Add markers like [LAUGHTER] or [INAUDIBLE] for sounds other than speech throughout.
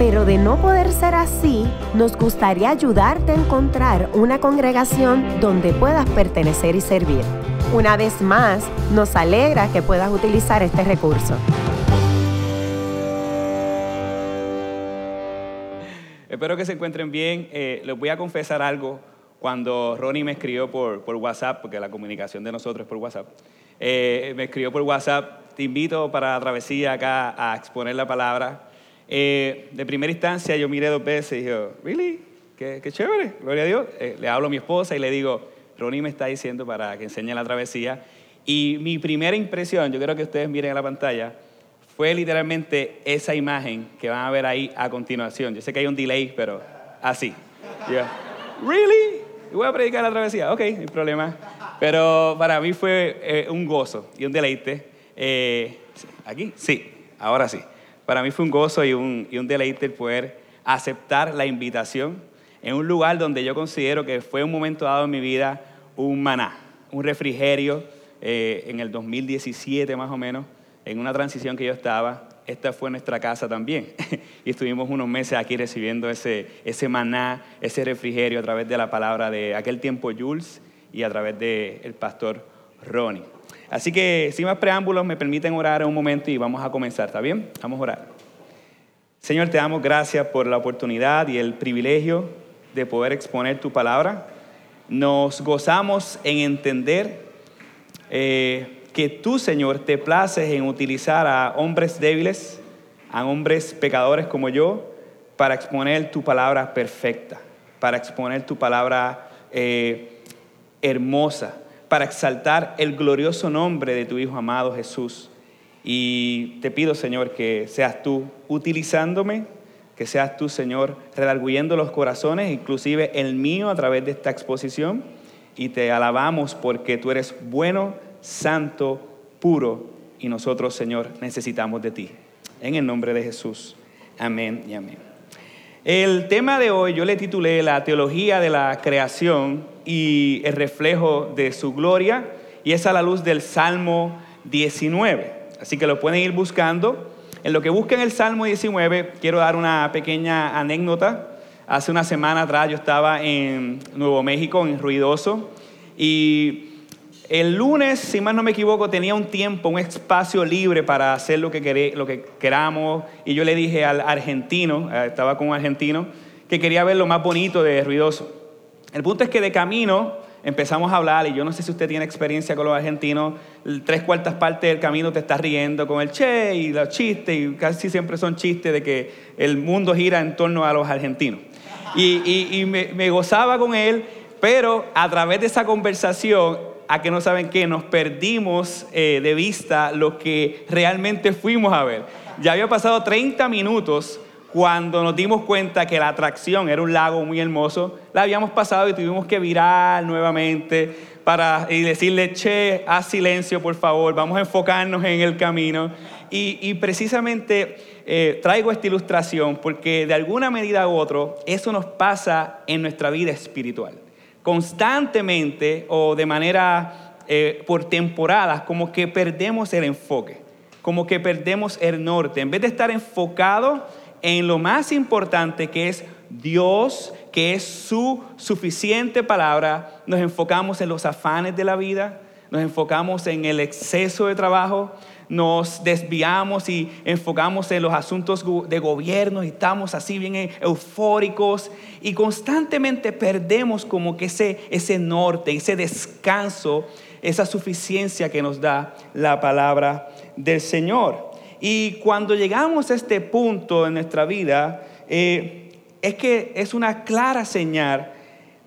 pero de no poder ser así, nos gustaría ayudarte a encontrar una congregación donde puedas pertenecer y servir. Una vez más, nos alegra que puedas utilizar este recurso. Espero que se encuentren bien. Eh, les voy a confesar algo cuando Ronnie me escribió por, por WhatsApp, porque la comunicación de nosotros es por WhatsApp, eh, me escribió por WhatsApp, te invito para la travesía acá a exponer la palabra. Eh, de primera instancia yo miré dos veces y dije, ¿really? Qué, qué chévere, gloria a Dios. Eh, le hablo a mi esposa y le digo, Ronnie me está diciendo para que enseñe la travesía. Y mi primera impresión, yo quiero que ustedes miren a la pantalla, fue literalmente esa imagen que van a ver ahí a continuación. Yo sé que hay un delay, pero así. ¿Really? voy a predicar la travesía. Ok, no hay problema. Pero para mí fue eh, un gozo y un deleite. Eh, ¿Aquí? Sí, ahora sí. Para mí fue un gozo y un, y un deleite el poder aceptar la invitación en un lugar donde yo considero que fue un momento dado en mi vida un maná, un refrigerio eh, en el 2017 más o menos, en una transición que yo estaba esta fue nuestra casa también. [LAUGHS] y estuvimos unos meses aquí recibiendo ese, ese maná, ese refrigerio a través de la palabra de aquel tiempo Jules y a través del pastor Ronnie. Así que sin más preámbulos, me permiten orar un momento y vamos a comenzar, ¿está bien? Vamos a orar. Señor, te damos gracias por la oportunidad y el privilegio de poder exponer tu palabra. Nos gozamos en entender eh, que tú, Señor, te places en utilizar a hombres débiles, a hombres pecadores como yo, para exponer tu palabra perfecta, para exponer tu palabra eh, hermosa, para exaltar el glorioso nombre de tu Hijo amado Jesús. Y te pido, Señor, que seas tú utilizándome, que seas tú, Señor, redarguyendo los corazones, inclusive el mío a través de esta exposición. Y te alabamos porque tú eres bueno, santo, puro, y nosotros, Señor, necesitamos de ti. En el nombre de Jesús. Amén y amén. El tema de hoy yo le titulé La teología de la creación y el reflejo de su gloria, y es a la luz del Salmo 19. Así que lo pueden ir buscando. En lo que busquen el Salmo 19, quiero dar una pequeña anécdota. Hace una semana atrás yo estaba en Nuevo México, en Ruidoso, y el lunes, si más no me equivoco, tenía un tiempo, un espacio libre para hacer lo que, lo que queramos. Y yo le dije al argentino, eh, estaba con un argentino, que quería ver lo más bonito de Ruidoso. El punto es que de camino empezamos a hablar, y yo no sé si usted tiene experiencia con los argentinos, tres cuartas partes del camino te estás riendo con el che y los chistes, y casi siempre son chistes de que el mundo gira en torno a los argentinos. Y, me gozaba con él, pero a través de esa conversación a que no saben qué, nos perdimos eh, de vista lo que realmente fuimos a ver. Ya había pasado 30 minutos cuando nos dimos cuenta que la atracción era un lago muy hermoso, la habíamos pasado y tuvimos que virar nuevamente para y decirle, che, haz silencio por favor, vamos a enfocarnos en el camino. Y, precisamente eh, traigo esta ilustración porque de alguna medida u otro eso nos pasa en nuestra vida espiritual constantemente o de manera eh, por temporadas, como que perdemos el enfoque, como que perdemos el norte. En vez de estar enfocado en lo más importante que es Dios, que es su suficiente palabra, nos enfocamos en los afanes de la vida, nos enfocamos en el exceso de trabajo, nos desviamos y enfocamos en los asuntos de gobierno y estamos así bien eufóricos y constantemente perdemos como que ese, ese norte, ese descanso, esa suficiencia que nos da la palabra del Señor. Y cuando llegamos a este punto en nuestra vida, eh, es que es una clara señal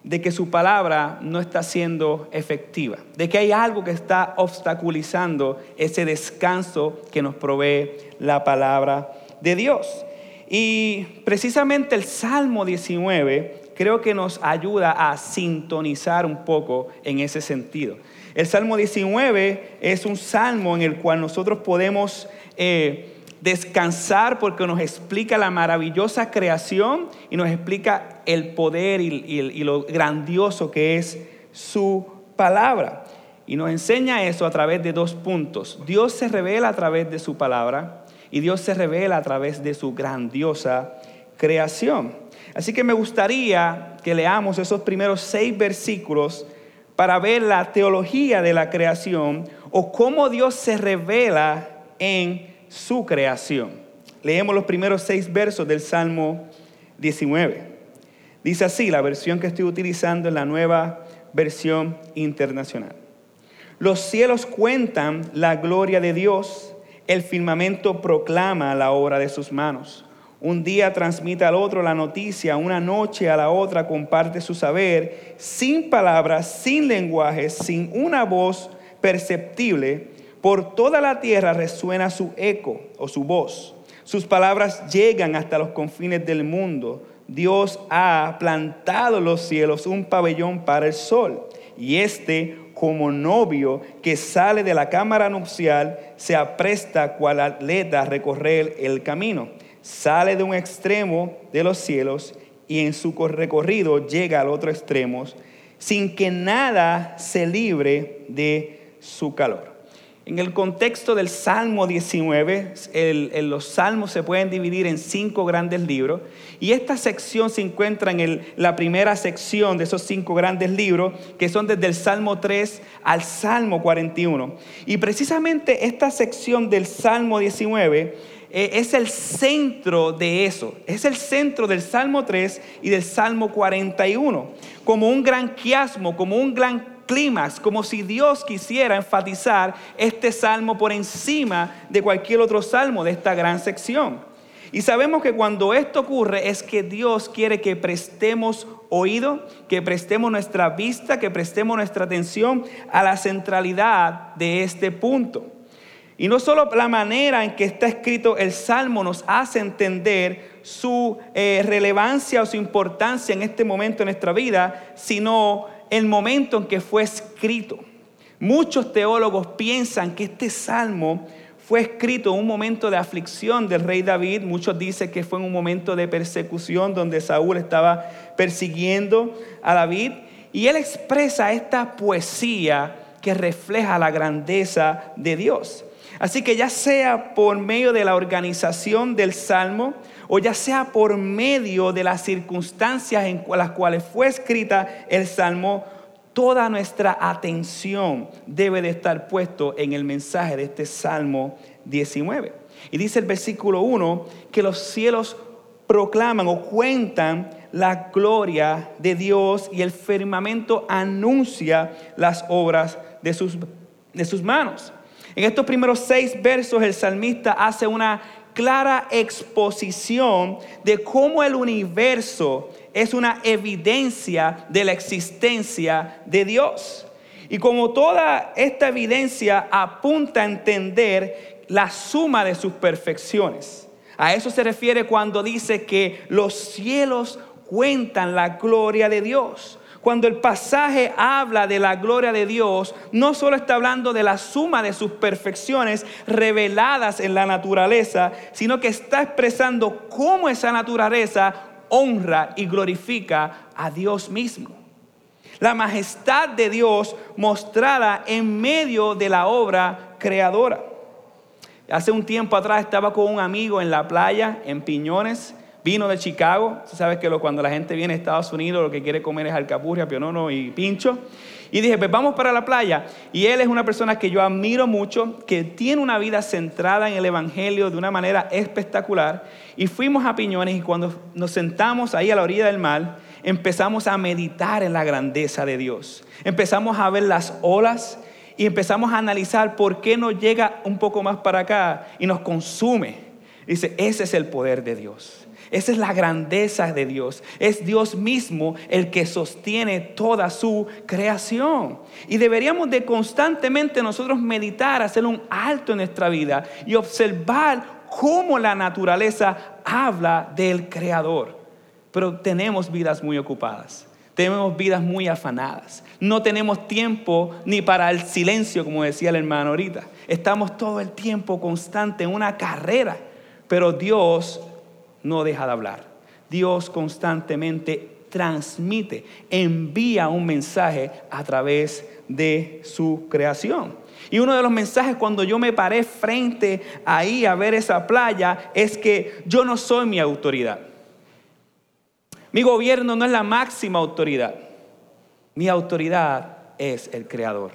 de que su palabra no está siendo efectiva, de que hay algo que está obstaculizando ese descanso que nos provee la palabra de Dios. Y precisamente el Salmo 19 creo que nos ayuda a sintonizar un poco en ese sentido. El Salmo 19 es un salmo en el cual nosotros podemos eh, descansar porque nos explica la maravillosa creación y nos explica el poder y lo grandioso que es su palabra. Y nos enseña eso a través de dos puntos. Dios se revela a través de su palabra y Dios se revela a través de su grandiosa creación. Así que me gustaría que leamos esos primeros seis versículos para ver la teología de la creación o cómo Dios se revela en su creación. Leemos los primeros seis versos del Salmo 19. Dice así, la versión que estoy utilizando en la nueva versión internacional. Los cielos cuentan la gloria de Dios, el firmamento proclama la obra de sus manos. Un día transmite al otro la noticia, una noche a la otra comparte su saber, sin palabras, sin lenguaje, sin una voz perceptible. Por toda la tierra resuena su eco o su voz. Sus palabras llegan hasta los confines del mundo. Dios ha plantado los cielos un pabellón para el sol y este como novio que sale de la cámara nupcial se apresta cual atleta a recorrer el camino. Sale de un extremo de los cielos y en su recorrido llega al otro extremo sin que nada se libre de su calor. En el contexto del Salmo 19, los salmos se pueden dividir en cinco grandes libros y esta sección se encuentra en la primera sección de esos cinco grandes libros que son desde el Salmo 3 al Salmo 41. Y precisamente esta sección del Salmo 19 eh, es el centro de eso, es el centro del Salmo 3 y del Salmo 41, como un gran quiasmo, como un gran clímax, como si Dios quisiera enfatizar este salmo por encima de cualquier otro salmo de esta gran sección. Y sabemos que cuando esto ocurre es que Dios quiere que prestemos oído, que prestemos nuestra vista, que prestemos nuestra atención a la centralidad de este punto. Y no solo la manera en que está escrito el Salmo nos hace entender su eh, relevancia o su importancia en este momento de nuestra vida, sino el momento en que fue escrito. Muchos teólogos piensan que este salmo fue escrito en un momento de aflicción del rey David. Muchos dicen que fue en un momento de persecución donde Saúl estaba persiguiendo a David. Y él expresa esta poesía que refleja la grandeza de Dios. Así que ya sea por medio de la organización del salmo, o ya sea por medio de las circunstancias en las cuales fue escrita el Salmo, toda nuestra atención debe de estar puesto en el mensaje de este Salmo 19. Y dice el versículo 1 que los cielos proclaman o cuentan la gloria de Dios y el firmamento anuncia las obras de sus, de sus manos. En estos primeros seis versos el salmista hace una clara exposición de cómo el universo es una evidencia de la existencia de Dios. Y como toda esta evidencia apunta a entender la suma de sus perfecciones. A eso se refiere cuando dice que los cielos cuentan la gloria de Dios. Cuando el pasaje habla de la gloria de Dios, no solo está hablando de la suma de sus perfecciones reveladas en la naturaleza, sino que está expresando cómo esa naturaleza honra y glorifica a Dios mismo. La majestad de Dios mostrada en medio de la obra creadora. Hace un tiempo atrás estaba con un amigo en la playa, en Piñones, vino de Chicago. Tú sabes que cuando la gente viene a Estados Unidos lo que quiere comer es alcapurria, pionono y pincho. Y dije, pues vamos para la playa. Y él es una persona que yo admiro mucho, que tiene una vida centrada en el Evangelio de una manera espectacular. Y fuimos a Piñones y cuando nos sentamos ahí a la orilla del mar, empezamos a meditar en la grandeza de Dios. Empezamos a ver las olas y empezamos a analizar por qué no llega un poco más para acá y nos consume. Dice, ese es el poder de Dios. Esa es la grandeza de Dios. Es Dios mismo el que sostiene toda su creación. Y deberíamos de constantemente nosotros meditar, hacer un alto en nuestra vida y observar cómo la naturaleza habla del Creador. pero tenemos vidas muy ocupadas. Tenemos vidas muy afanadas. No tenemos tiempo ni para el silencio, como decía el hermano ahorita. Estamos todo el tiempo constante en una carrera, pero Dios no deja de hablar. Dios constantemente transmite, envía un mensaje a través de su creación. Y uno de los mensajes cuando yo me paré frente ahí a ver esa playa es que yo no soy mi autoridad. Mi gobierno no es la máxima autoridad. Mi autoridad es el Creador.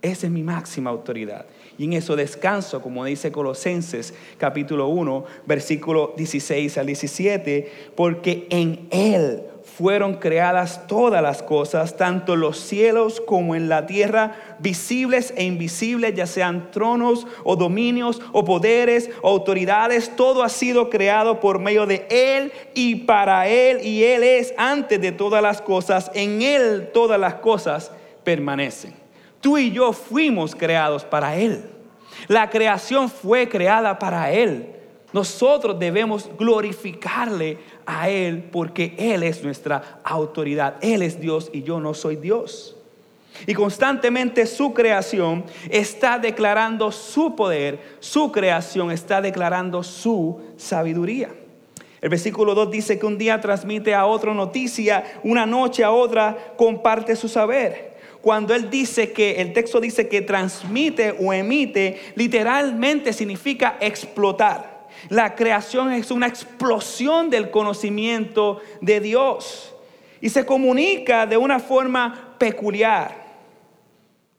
Esa es mi máxima autoridad. Y en eso descanso, como dice Colosenses capítulo 1, versículo 16 al 17, porque en Él fueron creadas todas las cosas, tanto los cielos como en la tierra, visibles e invisibles, ya sean tronos o dominios o poderes o autoridades, todo ha sido creado por medio de Él y para Él, y Él es antes de todas las cosas, en Él todas las cosas permanecen. Tú y yo fuimos creados para Él. La creación fue creada para Él. Nosotros debemos glorificarle a Él porque Él es nuestra autoridad. Él es Dios y yo no soy Dios. Y constantemente su creación está declarando su poder, su creación está declarando su sabiduría. El versículo 2 dice que un día transmite a otro noticia, una noche a otra comparte su saber. Cuando él dice que, el texto dice que transmite o emite, literalmente significa explotar. La creación es una explosión del conocimiento de Dios y se comunica de una forma peculiar.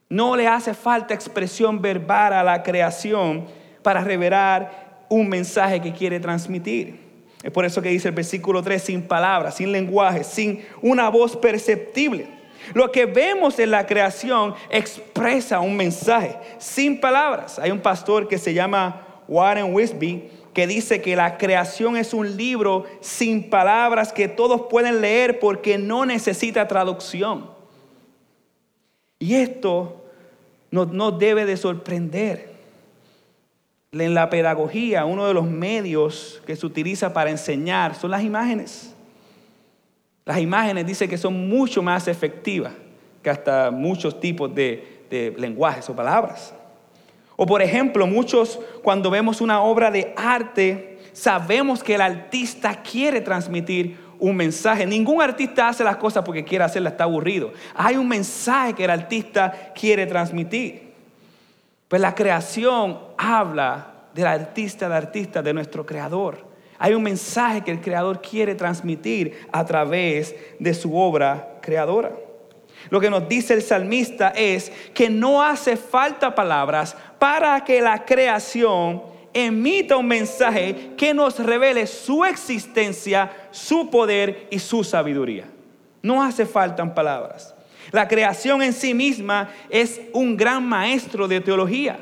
No le hace falta expresión verbal a la creación para revelar un mensaje que quiere transmitir. Es por eso que dice el versículo 3, sin palabras, sin lenguaje, sin una voz perceptible. Lo que vemos en la creación expresa un mensaje sin palabras. Hay un pastor que se llama Warren Wisby que dice que la creación es un libro sin palabras que todos pueden leer porque no necesita traducción. Y esto nos, debe de sorprender. En la pedagogía, uno de los medios que se utiliza para enseñar son las imágenes. Las imágenes dice que son mucho más efectivas que hasta muchos tipos de, de lenguajes o palabras. O por ejemplo, muchos cuando vemos una obra de arte, sabemos que el artista quiere transmitir un mensaje. Ningún artista hace las cosas porque quiere hacerlas, está aburrido. Hay un mensaje que el artista quiere transmitir. Pues la creación habla del artista, del artista, de nuestro creador. Hay un mensaje que el creador quiere transmitir a través de su obra creadora. Lo que nos dice el salmista es que no hace falta palabras para que la creación emita un mensaje que nos revele su existencia, su poder y su sabiduría. No hace falta palabras. La creación en sí misma es un gran maestro de teología.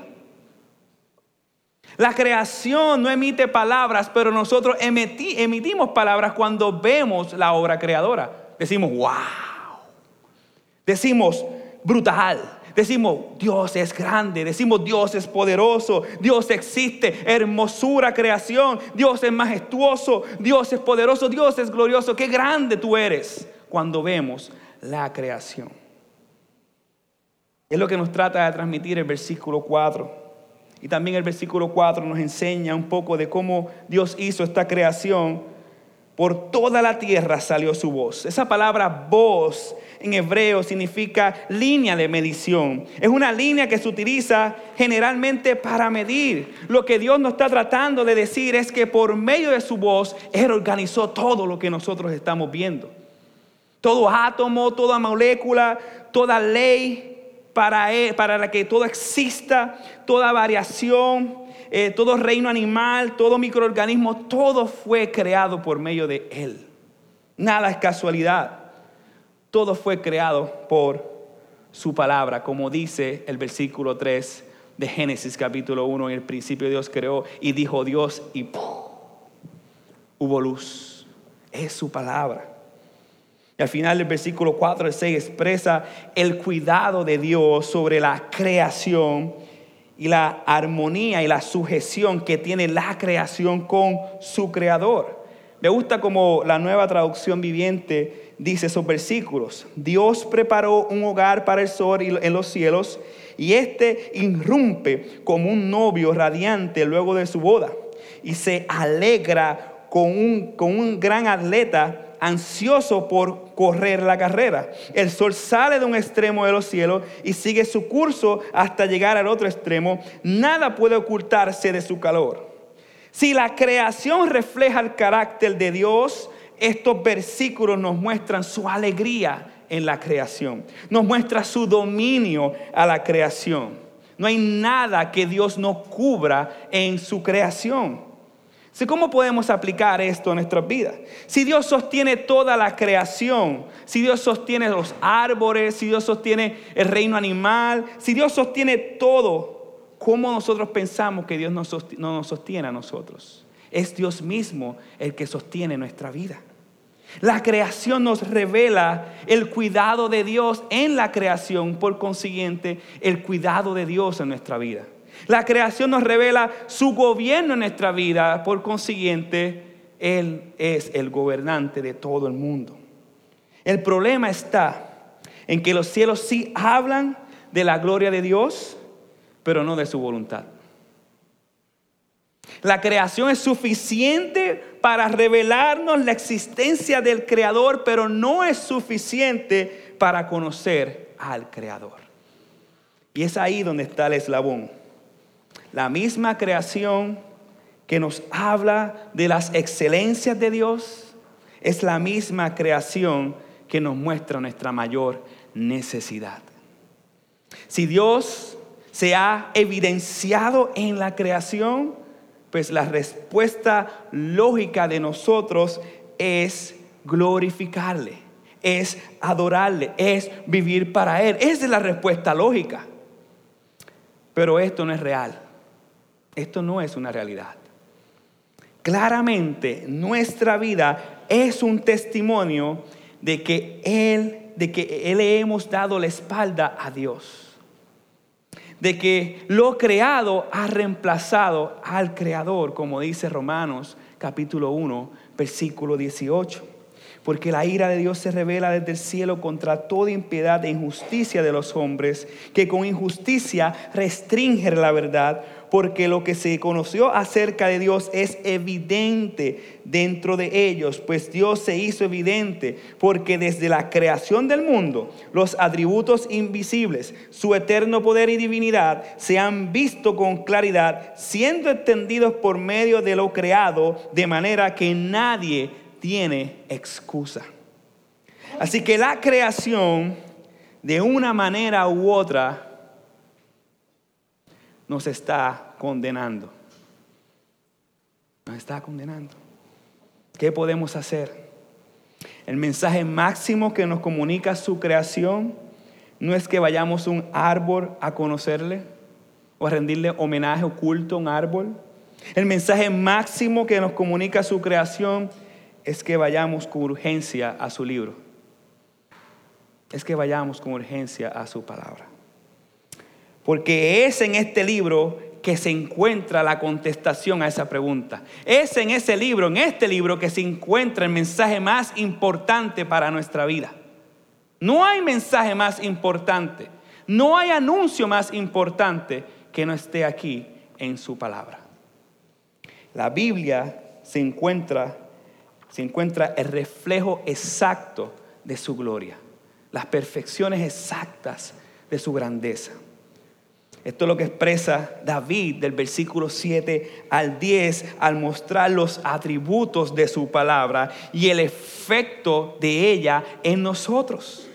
La creación no emite palabras, pero nosotros emitimos palabras cuando vemos la obra creadora. Decimos, wow. Decimos, brutal. Decimos, Dios es grande, decimos, Dios es poderoso, Dios existe, hermosura, creación, Dios es majestuoso, Dios es poderoso, Dios es glorioso, qué grande tú eres cuando vemos la creación. Es lo que nos trata de transmitir el versículo 4. Y también el versículo 4 nos enseña un poco de cómo Dios hizo esta creación por toda la tierra salió su voz. Esa palabra voz en hebreo significa línea de medición. Es una línea que se utiliza generalmente para medir. Lo que Dios nos está tratando de decir es que por medio de su voz, Él organizó todo lo que nosotros estamos viendo. Todo átomo, toda molécula, toda ley para, para que todo exista, toda variación, eh, todo reino animal, todo microorganismo, todo fue creado por medio de Él. Nada es casualidad. Todo fue creado por su palabra, como dice el versículo 3 de Génesis capítulo 1. En el principio Dios creó y dijo Dios y hubo luz. Es su palabra. Al final del versículo 4 al 6 expresa el cuidado de Dios sobre la creación y la armonía y la sujeción que tiene la creación con su creador. Me gusta como la nueva traducción viviente dice esos versículos. Dios preparó un hogar para el sol en los cielos y éste irrumpe como un novio radiante luego de su boda y se alegra con un, con un gran atleta ansioso por correr la carrera. El sol sale de un extremo de los cielos y sigue su curso hasta llegar al otro extremo. Nada puede ocultarse de su calor. Si la creación refleja el carácter de Dios, estos versículos nos muestran su alegría en la creación, nos muestra su dominio a la creación. No hay nada que Dios no cubra en su creación. ¿Cómo podemos aplicar esto a nuestras vidas? Si Dios sostiene toda la creación, si Dios sostiene los árboles, si Dios sostiene el reino animal, si Dios sostiene todo, ¿cómo nosotros pensamos que Dios no nos sostiene a nosotros? Es Dios mismo el que sostiene nuestra vida. La creación nos revela el cuidado de Dios en la creación, por consiguiente, el cuidado de Dios en nuestra vida. La creación nos revela su gobierno en nuestra vida, por consiguiente, Él es el gobernante de todo el mundo. El problema está en que los cielos sí hablan de la gloria de Dios, pero no de su voluntad. La creación es suficiente para revelarnos la existencia del Creador, pero no es suficiente para conocer al Creador. Y es ahí donde está el eslabón. La misma creación que nos habla de las excelencias de Dios es la misma creación que nos muestra nuestra mayor necesidad. Si Dios se ha evidenciado en la creación, pues la respuesta lógica de nosotros es glorificarle, es adorarle, es vivir para Él. Esa es la respuesta lógica. Pero esto no es real. Esto no es una realidad. Claramente nuestra vida es un testimonio de que Él, de que le hemos dado la espalda a Dios. De que lo creado ha reemplazado al Creador, como dice Romanos capítulo 1, versículo 18 porque la ira de Dios se revela desde el cielo contra toda impiedad e injusticia de los hombres, que con injusticia restringen la verdad, porque lo que se conoció acerca de Dios es evidente dentro de ellos, pues Dios se hizo evidente, porque desde la creación del mundo los atributos invisibles, su eterno poder y divinidad, se han visto con claridad, siendo extendidos por medio de lo creado, de manera que nadie tiene excusa. Así que la creación, de una manera u otra, nos está condenando. Nos está condenando. ¿Qué podemos hacer? El mensaje máximo que nos comunica su creación no es que vayamos un árbol a conocerle o a rendirle homenaje oculto a un árbol. El mensaje máximo que nos comunica su creación es que vayamos con urgencia a su libro. Es que vayamos con urgencia a su palabra. Porque es en este libro que se encuentra la contestación a esa pregunta. Es en ese libro, en este libro, que se encuentra el mensaje más importante para nuestra vida. No hay mensaje más importante, no hay anuncio más importante que no esté aquí en su palabra. La Biblia se encuentra se encuentra el reflejo exacto de su gloria, las perfecciones exactas de su grandeza. Esto es lo que expresa David del versículo 7 al 10 al mostrar los atributos de su palabra y el efecto de ella en nosotros.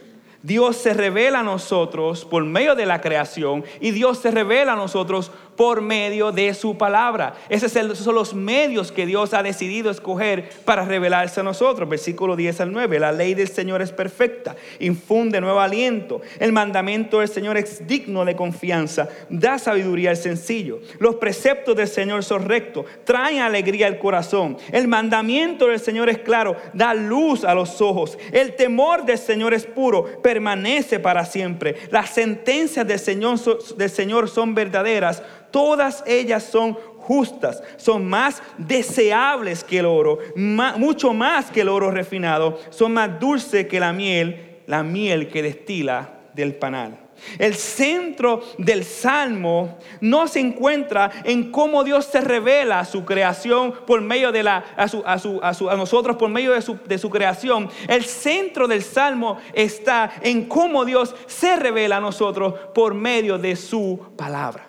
Dios se revela a nosotros por medio de la creación y Dios se revela a nosotros por medio de su palabra. Esos son los medios que Dios ha decidido escoger para revelarse a nosotros. Versículo 10 al 9. La ley del Señor es perfecta, infunde nuevo aliento. El mandamiento del Señor es digno de confianza, da sabiduría al sencillo. Los preceptos del Señor son rectos, traen alegría al corazón. El mandamiento del Señor es claro, da luz a los ojos. El temor del Señor es puro, permanece para siempre. Las sentencias del Señor, son verdaderas todas ellas son justas, son más deseables que el oro, mucho más que el oro refinado, son más dulces que la miel, la miel que destila del panal. El centro del salmo no se encuentra en cómo Dios se revela a su creación por medio de la, a, nosotros por medio de su, de su creación. El centro del salmo está en cómo Dios se revela a nosotros por medio de su palabra.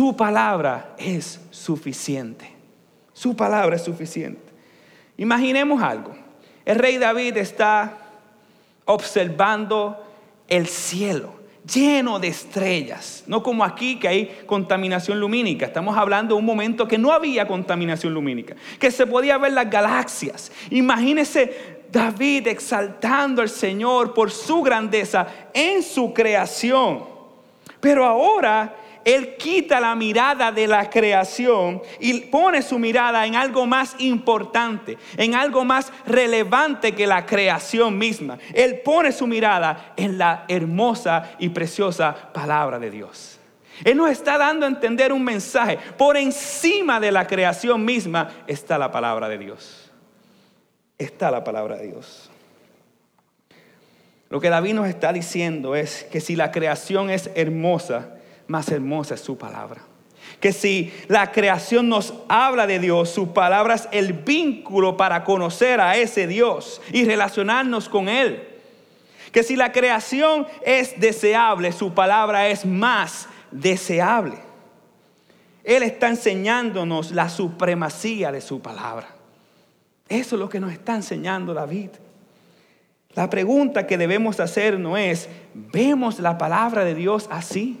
Su palabra es suficiente. Su palabra es suficiente. Imaginemos algo. El rey David está observando el cielo lleno de estrellas, no como aquí que hay contaminación lumínica. Estamos hablando de un momento que no había contaminación lumínica, que se podía ver las galaxias. Imagínese David exaltando al Señor por su grandeza en su creación. Pero ahora él quita la mirada de la creación y pone su mirada en algo más importante, en algo más relevante que la creación misma. Él pone su mirada en la hermosa y preciosa palabra de Dios. Él nos está dando a entender un mensaje. Por encima de la creación misma está la palabra de Dios. Está la palabra de Dios. Lo que David nos está diciendo es que si la creación es hermosa, más hermosa es su palabra. Que si la creación nos habla de Dios, su palabra es el vínculo para conocer a ese Dios y relacionarnos con Él. Que si la creación es deseable, su palabra es más deseable. Él está enseñándonos la supremacía de su palabra. Eso es lo que nos está enseñando David. La pregunta que debemos hacernos es, ¿vemos la palabra de Dios así?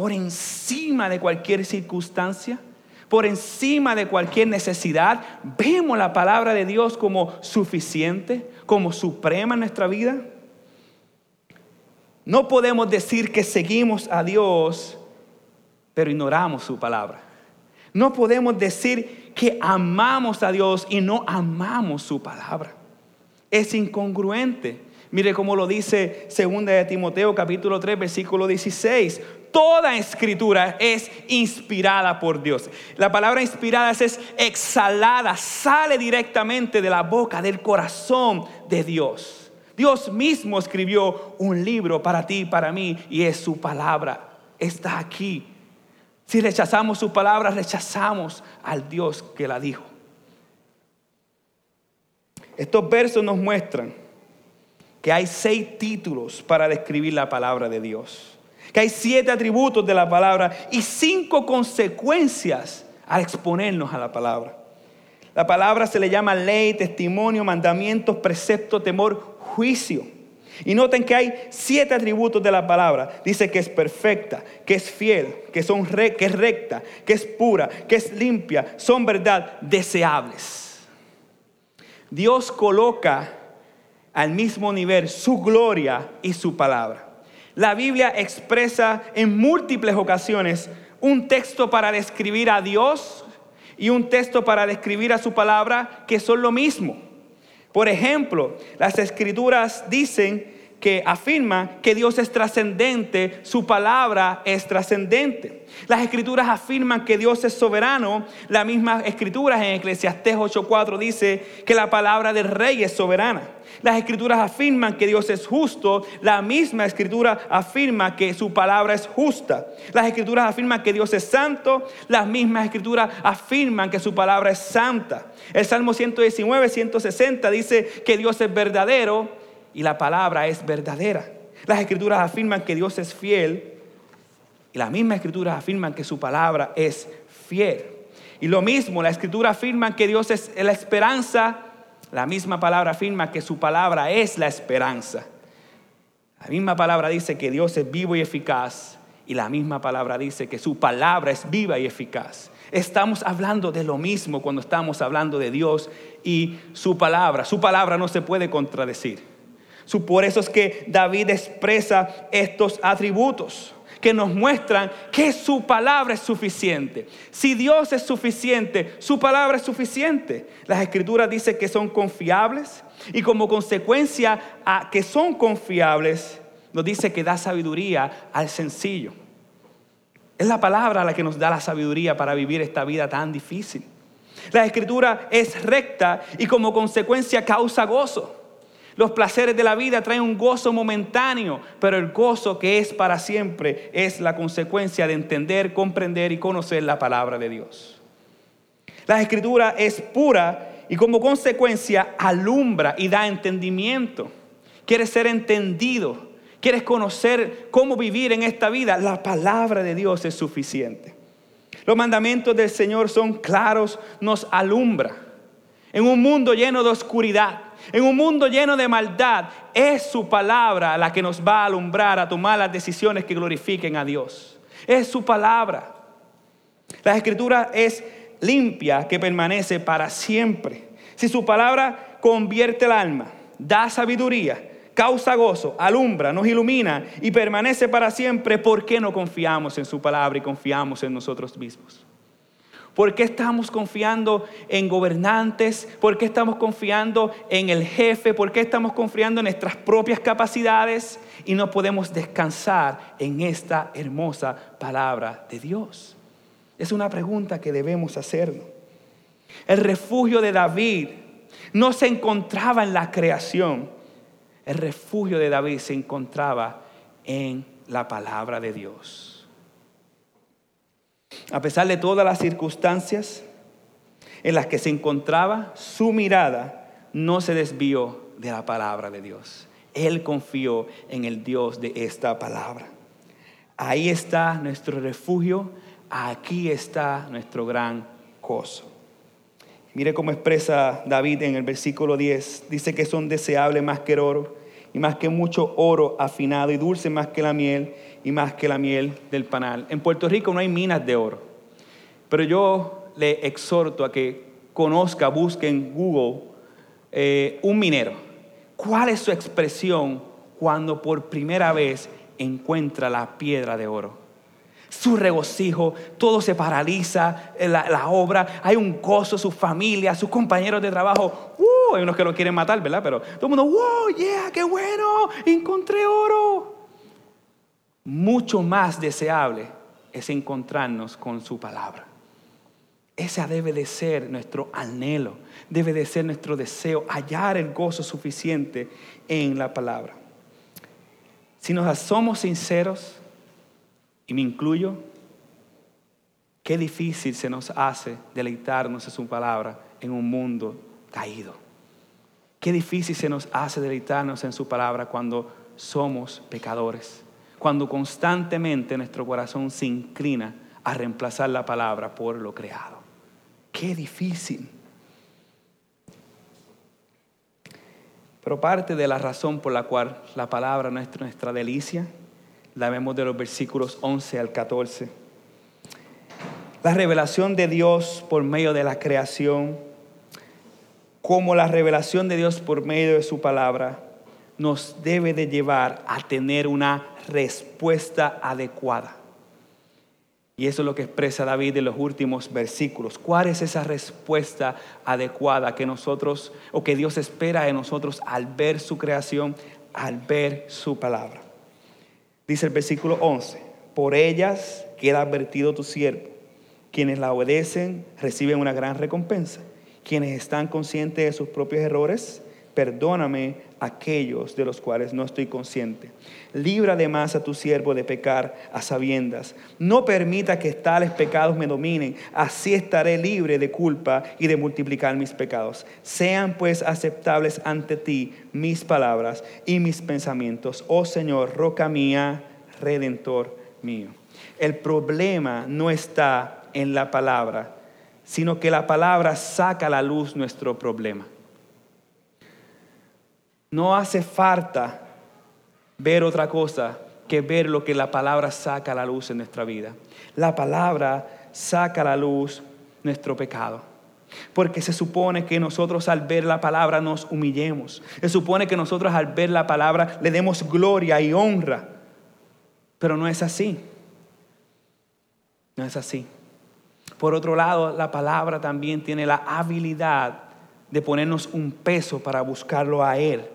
Por encima de cualquier circunstancia, por encima de cualquier necesidad, vemos la palabra de Dios como suficiente, como suprema en nuestra vida. No podemos decir que seguimos a Dios, pero ignoramos su palabra. No podemos decir que amamos a Dios y no amamos su palabra. Es incongruente. Mire cómo lo dice 2 de Timoteo capítulo 3 versículo 16 toda escritura es inspirada por Dios. La palabra inspirada es exhalada, sale directamente de la boca, del corazón de Dios. Dios mismo escribió un libro para ti y para mí y es su palabra. Está aquí. Si rechazamos su palabra, rechazamos al Dios que la dijo. Estos versos nos muestran que hay seis títulos para describir la palabra de Dios que hay siete atributos de la palabra y cinco consecuencias al exponernos a la palabra. La palabra se le llama ley, testimonio, mandamientos, precepto, temor, juicio. Y noten que hay siete atributos de la palabra. Dice que es perfecta, que es fiel, que, que es recta, que es pura, que es limpia, son verdad, deseables. Dios coloca al mismo nivel su gloria y su palabra. La Biblia expresa en múltiples ocasiones un texto para describir a Dios y un texto para describir a su palabra que son lo mismo. Por ejemplo, las escrituras dicen que afirma que Dios es trascendente, su palabra es trascendente. Las escrituras afirman que Dios es soberano. La misma escritura en Eclesiastés 8:4 dice que la palabra del rey es soberana. Las escrituras afirman que Dios es justo. La misma escritura afirma que su palabra es justa. Las escrituras afirman que Dios es santo. Las mismas escrituras afirman que su palabra es santa. El Salmo 119, 160 dice que Dios es verdadero y la palabra es verdadera. Las escrituras afirman que Dios es fiel y las mismas escrituras afirman que su palabra es fiel. Y lo mismo, la escritura afirma que Dios es la esperanza, la misma palabra afirma que su palabra es la esperanza. La misma palabra dice que Dios es vivo y eficaz y la misma palabra dice que su palabra es viva y eficaz. Estamos hablando de lo mismo cuando estamos hablando de Dios y su palabra. Su palabra no se puede contradecir. Por eso es que David expresa estos atributos que nos muestran que su palabra es suficiente. Si Dios es suficiente, su palabra es suficiente. Las escrituras dicen que son confiables y como consecuencia a que son confiables, nos dice que da sabiduría al sencillo. Es la palabra la que nos da la sabiduría para vivir esta vida tan difícil. La escritura es recta y como consecuencia causa gozo. Los placeres de la vida traen un gozo momentáneo, pero el gozo que es para siempre es la consecuencia de entender, comprender y conocer la palabra de Dios. La escritura es pura y como consecuencia alumbra y da entendimiento. Quieres ser entendido, quieres conocer cómo vivir en esta vida, la palabra de Dios es suficiente. Los mandamientos del Señor son claros, nos alumbra. En un mundo lleno de oscuridad, en un mundo lleno de maldad, es su palabra la que nos va a alumbrar a tomar las decisiones que glorifiquen a Dios. Es su palabra. La escritura es limpia que permanece para siempre. Si su palabra convierte el alma, da sabiduría, causa gozo, alumbra, nos ilumina y permanece para siempre, ¿por qué no confiamos en su palabra y confiamos en nosotros mismos? ¿Por qué estamos confiando en gobernantes? ¿Por qué estamos confiando en el jefe? ¿Por qué estamos confiando en nuestras propias capacidades? Y no podemos descansar en esta hermosa palabra de Dios. Es una pregunta que debemos hacernos. El refugio de David no se encontraba en la creación. El refugio de David se encontraba en la palabra de Dios. A pesar de todas las circunstancias en las que se encontraba, su mirada no se desvió de la palabra de Dios. Él confió en el Dios de esta palabra. Ahí está nuestro refugio, aquí está nuestro gran gozo. Mire cómo expresa David en el versículo 10. Dice que son deseables más que el oro y más que mucho oro afinado y dulce más que la miel y más que la miel del panal. En Puerto Rico no hay minas de oro, pero yo le exhorto a que conozca, busque en Google eh, un minero. ¿Cuál es su expresión cuando por primera vez encuentra la piedra de oro? su regocijo, todo se paraliza, la, la, obra, hay un gozo, su familia, sus compañeros de trabajo. Uh, hay unos que lo quieren matar, ¿verdad? Pero todo el mundo, wow, yeah, qué bueno, encontré oro. Mucho más deseable es encontrarnos con su palabra. Esa debe de ser nuestro anhelo, debe de ser nuestro deseo, hallar el gozo suficiente en la palabra. Si nos somos sinceros, y me incluyo, qué difícil se nos hace deleitarnos en su palabra en un mundo caído. Qué difícil se nos hace deleitarnos en su palabra cuando somos pecadores, cuando constantemente nuestro corazón se inclina a reemplazar la palabra por lo creado. Qué difícil. Pero parte de la razón por la cual la palabra no es nuestra delicia la vemos de los versículos 11 al 14. La revelación de Dios por medio de la creación, como la revelación de Dios por medio de su palabra, nos debe de llevar a tener una respuesta adecuada. Y eso es lo que expresa David en los últimos versículos. ¿Cuál es esa respuesta adecuada que nosotros o que Dios espera de nosotros al ver su creación, al ver su palabra? Dice el versículo 11, por ellas queda advertido tu siervo. Quienes la obedecen reciben una gran recompensa. Quienes están conscientes de sus propios errores, perdóname aquellos de los cuales no estoy consciente. Libra además a tu siervo de pecar a sabiendas. No permita que tales pecados me dominen. Así estaré libre de culpa y de multiplicar mis pecados. Sean pues aceptables ante ti mis palabras y mis pensamientos. Oh Señor, roca mía, redentor mío. El problema no está en la palabra, sino que la palabra saca a la luz nuestro problema. No hace falta ver otra cosa que ver lo que la palabra saca a la luz en nuestra vida. La palabra saca a la luz nuestro pecado. Porque se supone que nosotros al ver la palabra nos humillemos. Se supone que nosotros al ver la palabra le demos gloria y honra. Pero no es así. No es así. Por otro lado, la palabra también tiene la habilidad de ponernos un peso para buscarlo a Él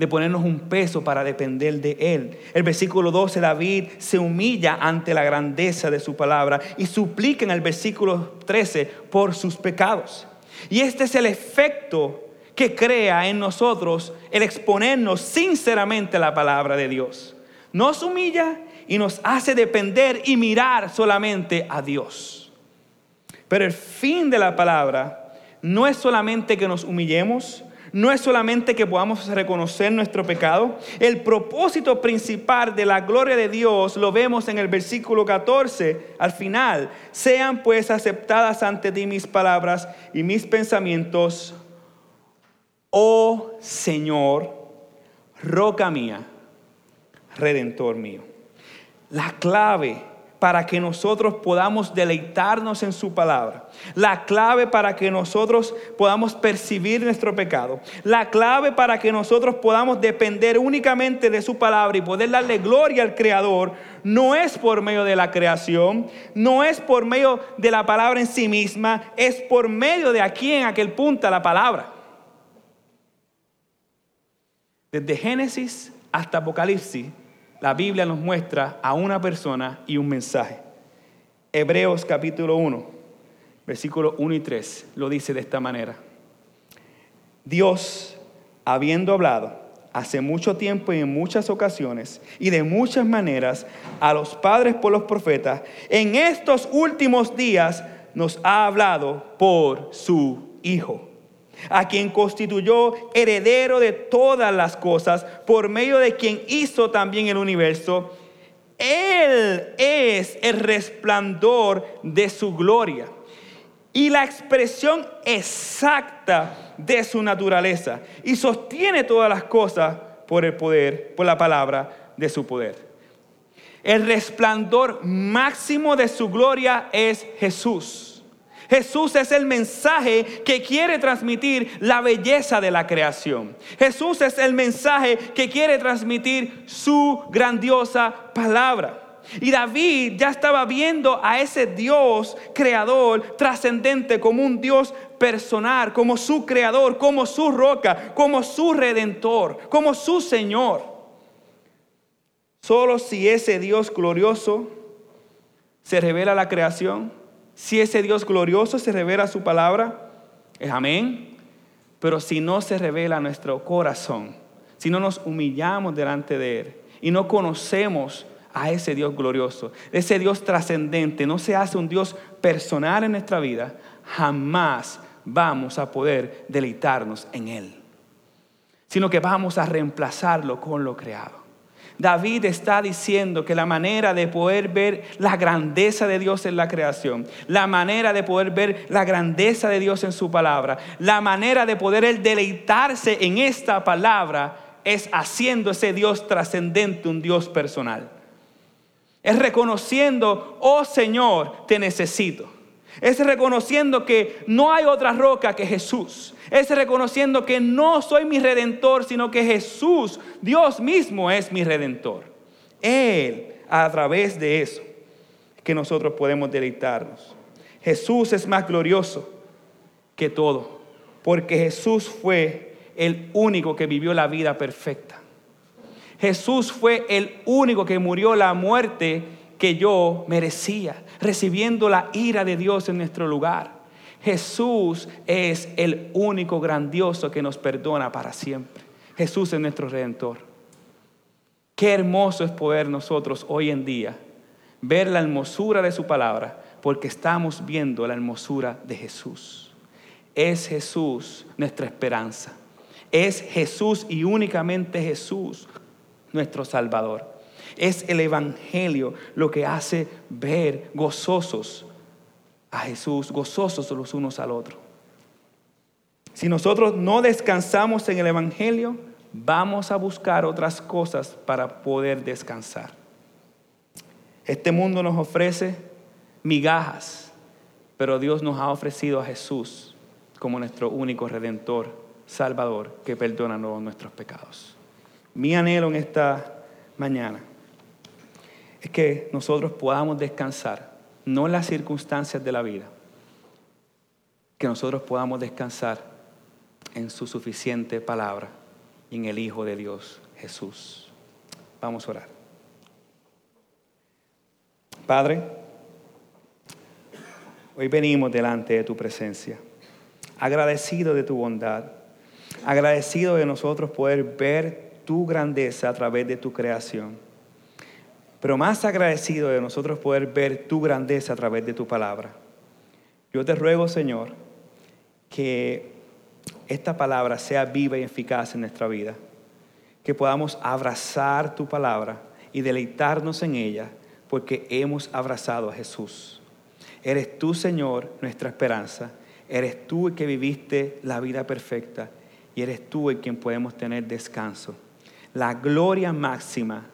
de ponernos un peso para depender de Él. El versículo 12, David se humilla ante la grandeza de su palabra y suplica en el versículo 13 por sus pecados. Y este es el efecto que crea en nosotros el exponernos sinceramente a la palabra de Dios. Nos humilla y nos hace depender y mirar solamente a Dios. Pero el fin de la palabra no es solamente que nos humillemos, no es solamente que podamos reconocer nuestro pecado. El propósito principal de la gloria de Dios lo vemos en el versículo 14 al final. Sean pues aceptadas ante ti mis palabras y mis pensamientos, oh Señor, roca mía, redentor mío. La clave para que nosotros podamos deleitarnos en su palabra. La clave para que nosotros podamos percibir nuestro pecado. La clave para que nosotros podamos depender únicamente de su palabra y poder darle gloria al Creador no es por medio de la creación, no es por medio de la palabra en sí misma, es por medio de aquí en aquel punto la palabra. Desde Génesis hasta Apocalipsis la Biblia nos muestra a una persona y un mensaje. Hebreos capítulo 1, versículos 1 y 3, lo dice de esta manera. Dios, habiendo hablado hace mucho tiempo y en muchas ocasiones y de muchas maneras a los padres por los profetas, en estos últimos días nos ha hablado por su Hijo a quien constituyó heredero de todas las cosas, por medio de quien hizo también el universo. Él es el resplandor de su gloria y la expresión exacta de su naturaleza y sostiene todas las cosas por el poder, por la palabra de su poder. El resplandor máximo de su gloria es Jesús. Jesús es el mensaje que quiere transmitir la belleza de la creación. Jesús es el mensaje que quiere transmitir su grandiosa palabra. Y David ya estaba viendo a ese Dios creador trascendente como un Dios personal, como su creador, como su roca, como su redentor, como su Señor. Solo si ese Dios glorioso se revela a la creación, si ese Dios glorioso se revela su palabra, es amén. Pero si no se revela nuestro corazón, si no nos humillamos delante de Él y no conocemos a ese Dios glorioso, ese Dios trascendente, no se hace un Dios personal en nuestra vida, jamás vamos a poder deleitarnos en Él, sino que vamos a reemplazarlo con lo creado. David está diciendo que la manera de poder ver la grandeza de Dios en la creación, la manera de poder ver la grandeza de Dios en su palabra, la manera de poder deleitarse en esta palabra es haciendo ese Dios trascendente un Dios personal. Es reconociendo, oh Señor, te necesito. Es reconociendo que no hay otra roca que Jesús. Es reconociendo que no soy mi redentor, sino que Jesús, Dios mismo, es mi redentor. Él, a través de eso, que nosotros podemos deleitarnos. Jesús es más glorioso que todo, porque Jesús fue el único que vivió la vida perfecta. Jesús fue el único que murió la muerte que yo merecía, recibiendo la ira de Dios en nuestro lugar. Jesús es el único grandioso que nos perdona para siempre. Jesús es nuestro redentor. Qué hermoso es poder nosotros hoy en día ver la hermosura de su palabra, porque estamos viendo la hermosura de Jesús. Es Jesús nuestra esperanza. Es Jesús y únicamente Jesús nuestro Salvador. Es el Evangelio lo que hace ver gozosos a Jesús, gozosos los unos al otro. Si nosotros no descansamos en el Evangelio, vamos a buscar otras cosas para poder descansar. Este mundo nos ofrece migajas, pero Dios nos ha ofrecido a Jesús como nuestro único redentor, Salvador, que perdona nuestros pecados. Mi anhelo en esta mañana es que nosotros podamos descansar, no en las circunstancias de la vida, que nosotros podamos descansar en su suficiente palabra, y en el Hijo de Dios, Jesús. Vamos a orar. Padre, hoy venimos delante de tu presencia, agradecido de tu bondad, agradecido de nosotros poder ver tu grandeza a través de tu creación, pero más agradecido de nosotros poder ver tu grandeza a través de tu palabra. Yo te ruego, Señor, que esta palabra sea viva y eficaz en nuestra vida, que podamos abrazar tu palabra y deleitarnos en ella, porque hemos abrazado a Jesús. Eres tú, Señor, nuestra esperanza. Eres tú el que viviste la vida perfecta y eres tú el quien podemos tener descanso. La gloria máxima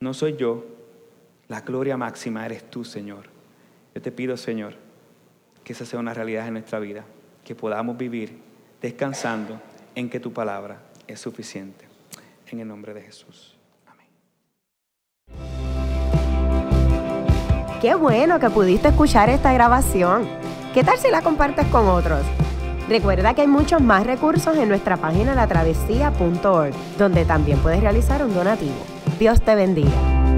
no soy yo, la gloria máxima eres tú, Señor. Yo te pido, Señor, que esa sea una realidad en nuestra vida, que podamos vivir descansando en que tu palabra es suficiente. En el nombre de Jesús. Amén. Qué bueno que pudiste escuchar esta grabación. ¿Qué tal si la compartes con otros? Recuerda que hay muchos más recursos en nuestra página latravesía.org, donde también puedes realizar un donativo. Dios te bendiga.